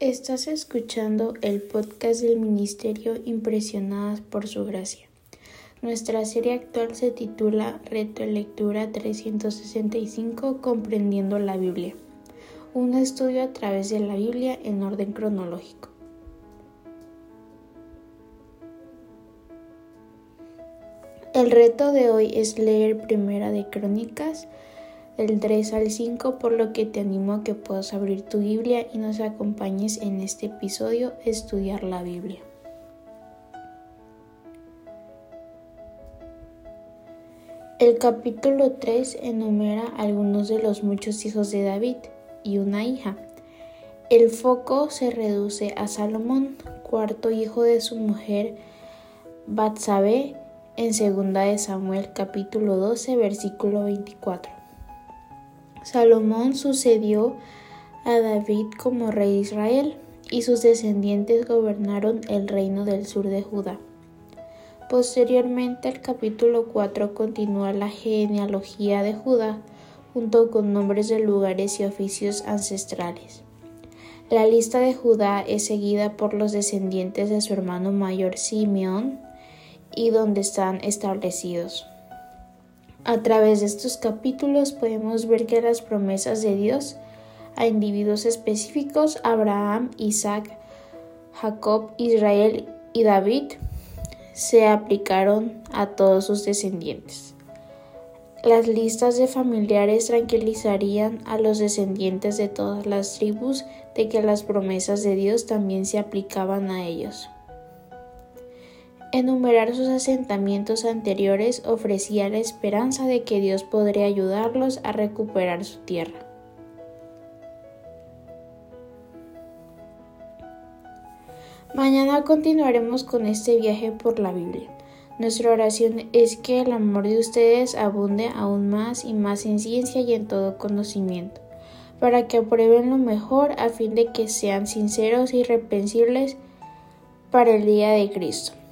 Estás escuchando el podcast del Ministerio Impresionadas por Su Gracia. Nuestra serie actual se titula Reto de Lectura 365 Comprendiendo la Biblia. Un estudio a través de la Biblia en orden cronológico. El reto de hoy es leer Primera de Crónicas del 3 al 5, por lo que te animo a que puedas abrir tu Biblia y nos acompañes en este episodio estudiar la Biblia. El capítulo 3 enumera algunos de los muchos hijos de David y una hija. El foco se reduce a Salomón, cuarto hijo de su mujer Batsabé, en 2 de Samuel capítulo 12 versículo 24. Salomón sucedió a David como rey de Israel y sus descendientes gobernaron el reino del sur de Judá. Posteriormente, el capítulo 4 continúa la genealogía de Judá junto con nombres de lugares y oficios ancestrales. La lista de Judá es seguida por los descendientes de su hermano mayor Simeón y donde están establecidos. A través de estos capítulos podemos ver que las promesas de Dios a individuos específicos, Abraham, Isaac, Jacob, Israel y David, se aplicaron a todos sus descendientes. Las listas de familiares tranquilizarían a los descendientes de todas las tribus de que las promesas de Dios también se aplicaban a ellos. Enumerar sus asentamientos anteriores ofrecía la esperanza de que Dios podría ayudarlos a recuperar su tierra. Mañana continuaremos con este viaje por la Biblia. Nuestra oración es que el amor de ustedes abunde aún más y más en ciencia y en todo conocimiento, para que aprueben lo mejor a fin de que sean sinceros y irreprensibles para el día de Cristo